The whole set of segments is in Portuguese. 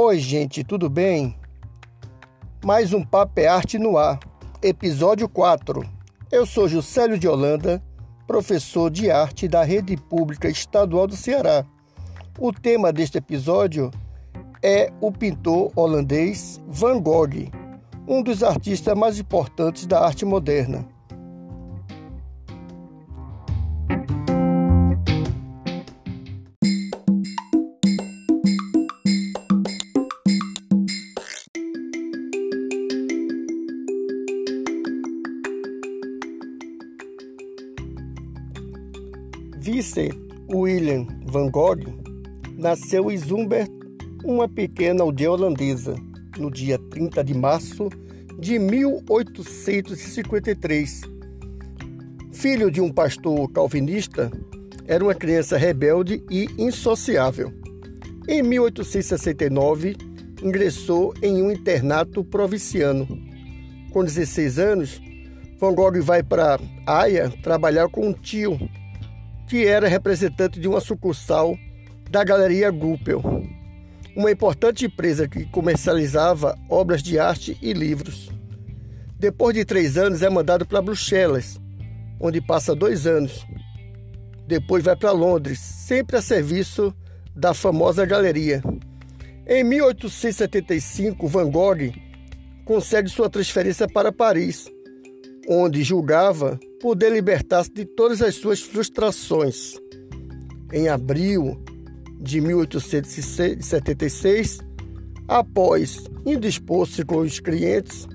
Oi, gente, tudo bem? Mais um Papo é Arte no Ar, episódio 4. Eu sou Juscelio de Holanda, professor de arte da Rede Pública Estadual do Ceará. O tema deste episódio é o pintor holandês Van Gogh, um dos artistas mais importantes da arte moderna. Gogh nasceu em Zumbert, uma pequena aldeia holandesa, no dia 30 de março de 1853. Filho de um pastor calvinista, era uma criança rebelde e insociável. Em 1869, ingressou em um internato provinciano. Com 16 anos, Van Gogh vai para Haia trabalhar com um tio que era representante de uma sucursal da Galeria Guppel, uma importante empresa que comercializava obras de arte e livros. Depois de três anos, é mandado para Bruxelas, onde passa dois anos. Depois vai para Londres, sempre a serviço da famosa galeria. Em 1875, Van Gogh consegue sua transferência para Paris, onde julgava poder libertar-se de todas as suas frustrações. Em abril de 1876, após indispor-se com os clientes,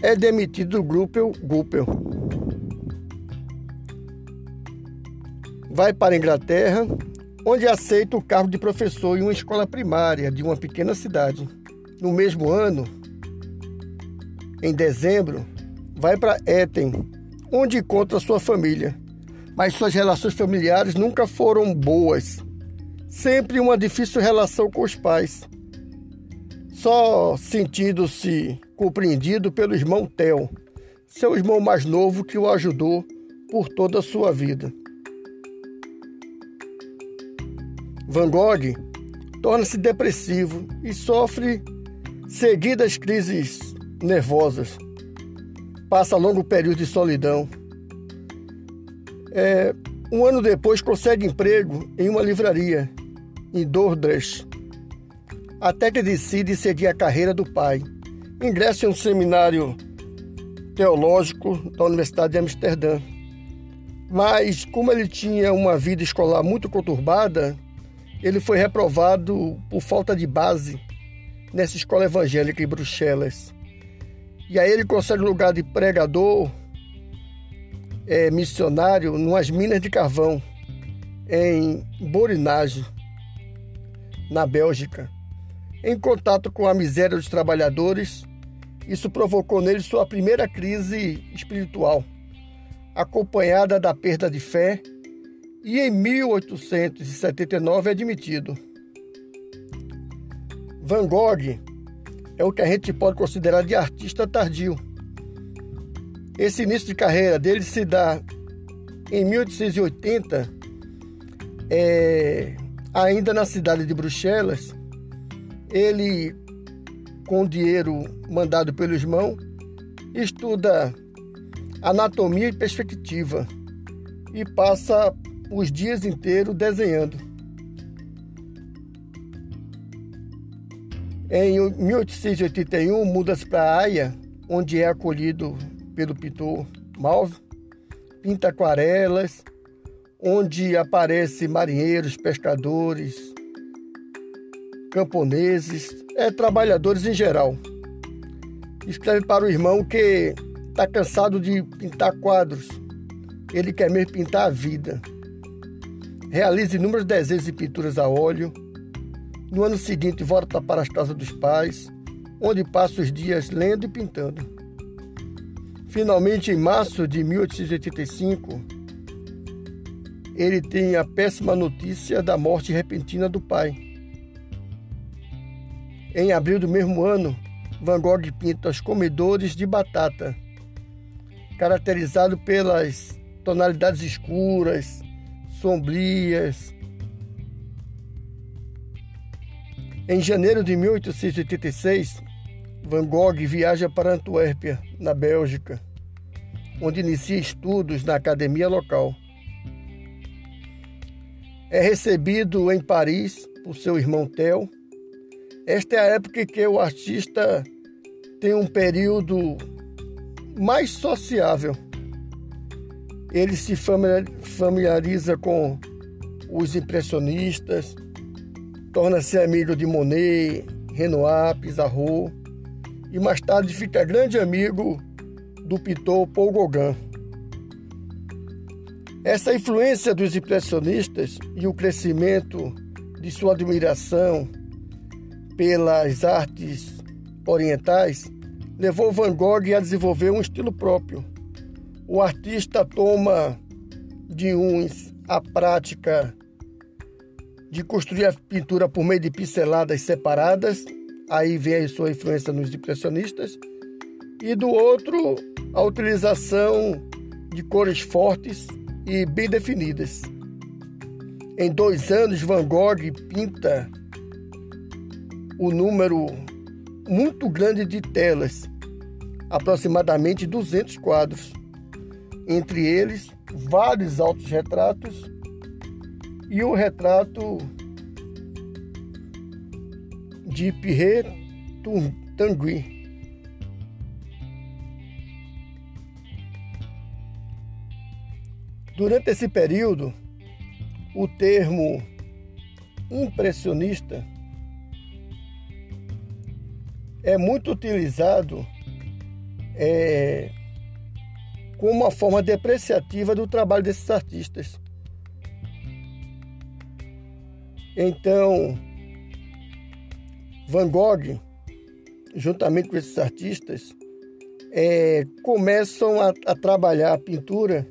é demitido do grupo Guppel. Vai para a Inglaterra, onde aceita o cargo de professor em uma escola primária de uma pequena cidade. No mesmo ano, em dezembro, vai para Etten, onde encontra sua família. Mas suas relações familiares nunca foram boas. Sempre uma difícil relação com os pais. Só sentindo-se compreendido pelo irmão Theo, seu irmão mais novo que o ajudou por toda a sua vida. Van Gogh torna-se depressivo e sofre seguidas crises nervosas passa longo período de solidão. É, um ano depois consegue emprego em uma livraria em Dordrecht, até que decide seguir a carreira do pai. Ingressa em um seminário teológico da Universidade de Amsterdã. Mas, como ele tinha uma vida escolar muito conturbada, ele foi reprovado por falta de base nessa escola evangélica em Bruxelas. E aí ele consegue lugar de pregador, é, missionário, nas minas de carvão, em Borinage, na Bélgica. Em contato com a miséria dos trabalhadores, isso provocou nele sua primeira crise espiritual, acompanhada da perda de fé, e em 1879 é admitido. Van Gogh é o que a gente pode considerar de artista tardio. Esse início de carreira dele se dá em 1880, é, ainda na cidade de Bruxelas. Ele, com dinheiro mandado pelo irmão, estuda anatomia e perspectiva e passa os dias inteiros desenhando. Em 1881, muda-se para Haia, onde é acolhido pelo pintor Malve, pinta aquarelas, onde aparecem marinheiros, pescadores, camponeses, é, trabalhadores em geral. Escreve para o irmão que está cansado de pintar quadros, ele quer mesmo pintar a vida. Realiza inúmeros desenhos e pinturas a óleo no ano seguinte, volta para as casas dos pais, onde passa os dias lendo e pintando. Finalmente, em março de 1885, ele tem a péssima notícia da morte repentina do pai. Em abril do mesmo ano, Van Gogh pinta os comedores de batata, caracterizado pelas tonalidades escuras, sombrias, Em janeiro de 1886, Van Gogh viaja para Antuérpia, na Bélgica, onde inicia estudos na academia local. É recebido em Paris por seu irmão Theo. Esta é a época em que o artista tem um período mais sociável. Ele se familiariza com os impressionistas, torna-se amigo de Monet, Renoir, Pissarro e mais tarde fica grande amigo do pintor Paul Gauguin. Essa influência dos impressionistas e o crescimento de sua admiração pelas artes orientais levou Van Gogh a desenvolver um estilo próprio. O artista toma de uns a prática de construir a pintura por meio de pinceladas separadas, aí vem a sua influência nos impressionistas, e do outro, a utilização de cores fortes e bem definidas. Em dois anos, Van Gogh pinta o número muito grande de telas, aproximadamente 200 quadros, entre eles vários autorretratos e o retrato de Pierre Tanguy. Durante esse período, o termo impressionista é muito utilizado é, como uma forma depreciativa do trabalho desses artistas. Então, Van Gogh, juntamente com esses artistas, é, começam a, a, trabalhar a pintura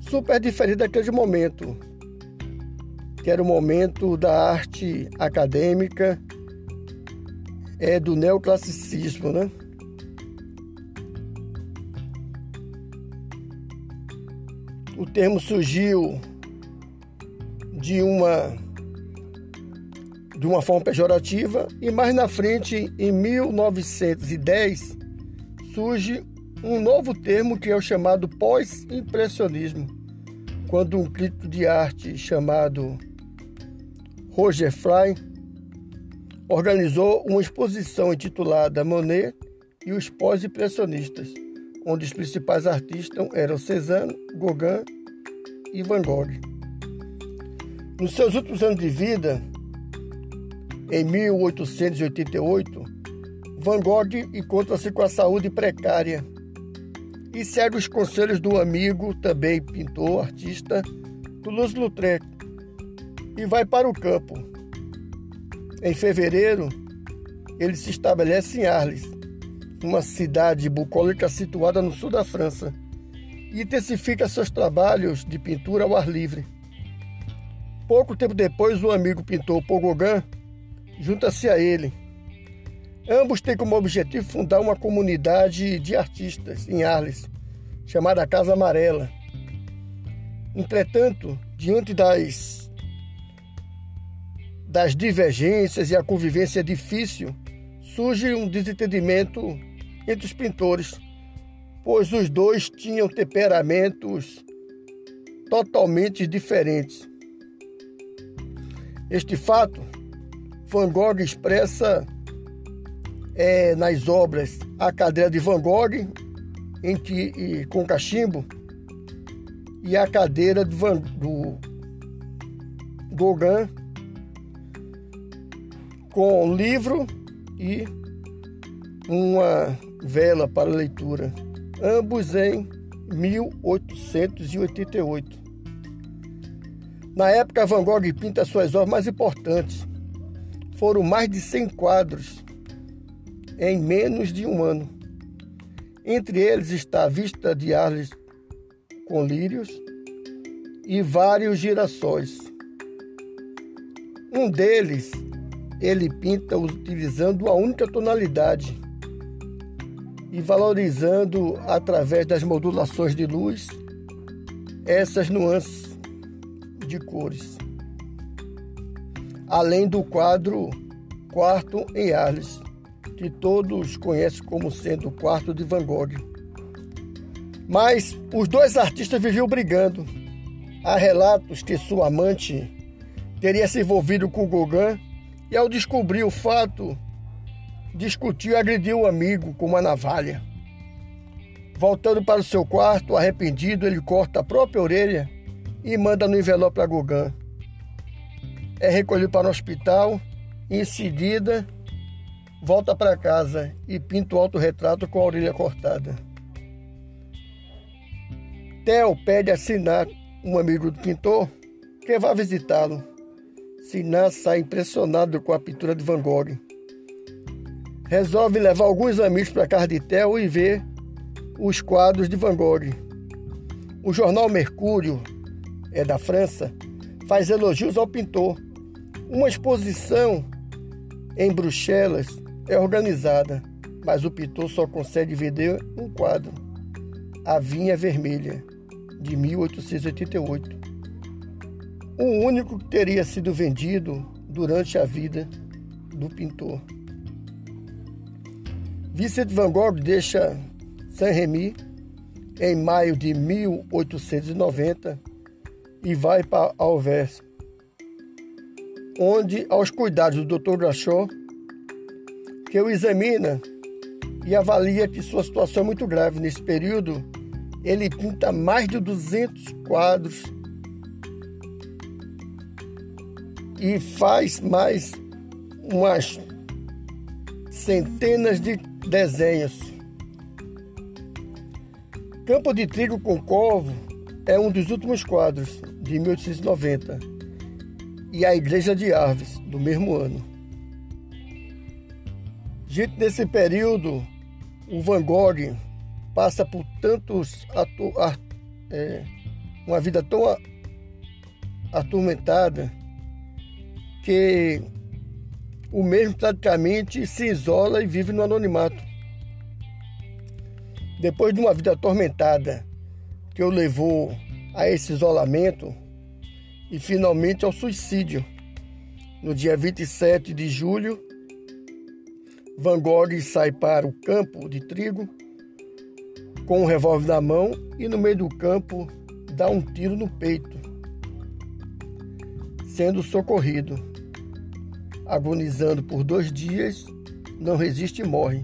super diferente daquele momento, que era o momento da arte acadêmica, é do neoclassicismo, né? O termo surgiu de uma de uma forma pejorativa e mais na frente, em 1910, surge um novo termo que é o chamado pós-impressionismo, quando um crítico de arte chamado Roger Fry organizou uma exposição intitulada Monet e os pós-impressionistas, onde os principais artistas eram Cézanne, Gauguin e Van Gogh. Nos seus últimos anos de vida, em 1888, Van Gogh encontra-se com a saúde precária e segue os conselhos do amigo, também pintor, artista, Toulouse-Lautrec, e vai para o campo. Em fevereiro, ele se estabelece em Arles, uma cidade bucólica situada no sul da França, e intensifica seus trabalhos de pintura ao ar livre. Pouco tempo depois, o amigo pintor Gauguin junta-se a ele. Ambos têm como objetivo fundar uma comunidade de artistas em Arles, chamada Casa Amarela. Entretanto, diante das, das divergências e a convivência difícil, surge um desentendimento entre os pintores, pois os dois tinham temperamentos totalmente diferentes. Este fato Van Gogh expressa é, nas obras A Cadeira de Van Gogh, em que, e, com cachimbo, e A Cadeira de Van, do Gauguin, com livro e uma vela para leitura, ambos em 1888. Na época, Van Gogh pinta suas obras mais importantes, foram mais de 100 quadros em menos de um ano. Entre eles está a vista de Arles com lírios e vários girassóis. Um deles ele pinta utilizando a única tonalidade e valorizando através das modulações de luz essas nuances de cores além do quadro quarto em Arles, que todos conhecem como sendo o quarto de Van Gogh. Mas os dois artistas viviam brigando. Há relatos que sua amante teria se envolvido com Gauguin e, ao descobrir o fato, discutiu e agrediu o amigo com uma navalha. Voltando para o seu quarto, arrependido, ele corta a própria orelha e manda no envelope para Gauguin. É recolhido para o hospital em seguida, volta para casa e pinta o autorretrato com a orelha cortada. Theo pede a Sinat, um amigo do pintor, que vá visitá-lo. Sinat sai impressionado com a pintura de Van Gogh. Resolve levar alguns amigos para casa de Theo e ver os quadros de Van Gogh. O jornal Mercúrio, é da França, faz elogios ao pintor. Uma exposição em Bruxelas é organizada, mas o pintor só consegue vender um quadro, A Vinha Vermelha, de 1888. O único que teria sido vendido durante a vida do pintor. Vincent van Gogh deixa Saint-Rémy em maio de 1890 e vai para Alvers, onde, aos cuidados do Dr. Gachot, que o examina e avalia que sua situação é muito grave. Nesse período, ele pinta mais de 200 quadros e faz mais umas centenas de desenhos. Campo de Trigo com Corvo é um dos últimos quadros, de 1890, e A Igreja de Arves, do mesmo ano. Gente, nesse período, o Van Gogh passa por tantos é, uma vida tão atormentada que o mesmo praticamente se isola e vive no anonimato. Depois de uma vida atormentada que o levou a esse isolamento e finalmente ao suicídio, no dia 27 de julho, Van Gogh sai para o campo de trigo com um revólver na mão e no meio do campo dá um tiro no peito, sendo socorrido. Agonizando por dois dias, não resiste e morre.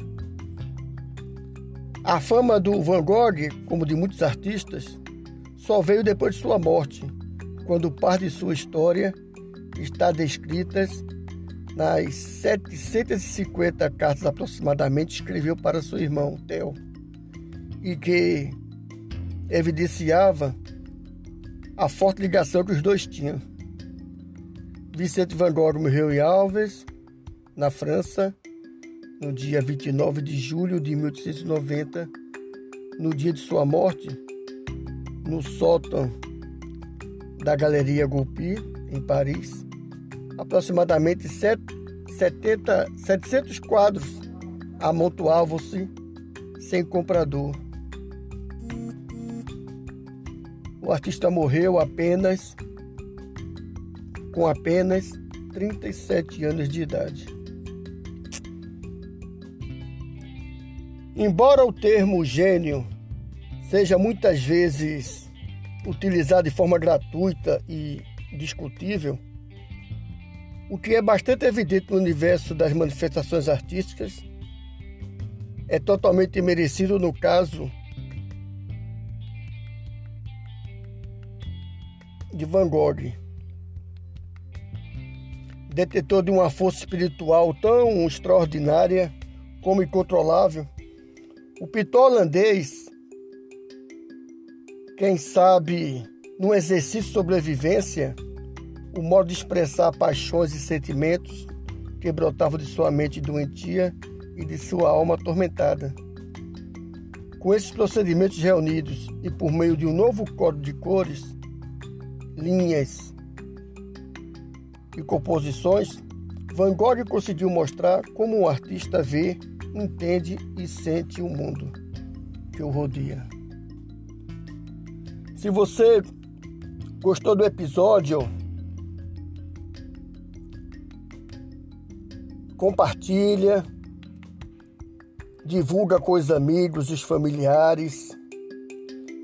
A fama do Van Gogh, como de muitos artistas, só veio depois de sua morte, quando parte de sua história está descrita nas 750 cartas aproximadamente escreveu para seu irmão Theo, e que evidenciava a forte ligação que os dois tinham. Vicente Van Gogh morreu em Alves, na França, no dia 29 de julho de 1890, no dia de sua morte, no sótão da Galeria Goupil, em Paris, aproximadamente 70, 700 quadros amontoavam-se sem comprador. O artista morreu apenas com apenas 37 anos de idade. Embora o termo gênio seja muitas vezes utilizado de forma gratuita e discutível, o que é bastante evidente no universo das manifestações artísticas é totalmente merecido no caso de Van Gogh, detetor de uma força espiritual tão extraordinária como incontrolável. O pintor holandês, quem sabe, no exercício de sobrevivência, o modo de expressar paixões e sentimentos que brotavam de sua mente doentia e de sua alma atormentada. Com esses procedimentos reunidos e por meio de um novo código de cores, linhas e composições, Van Gogh conseguiu mostrar como um artista vê entende e sente o mundo que o rodeia. Se você gostou do episódio, compartilha, divulga com os amigos, os familiares.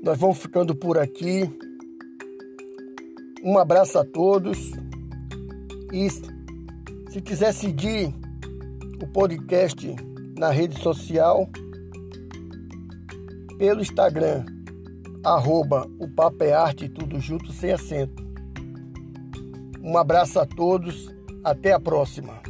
Nós vamos ficando por aqui. Um abraço a todos. E se quiser seguir o podcast na rede social, pelo Instagram, arroba o Papo é Arte, tudo junto, sem acento. Um abraço a todos, até a próxima.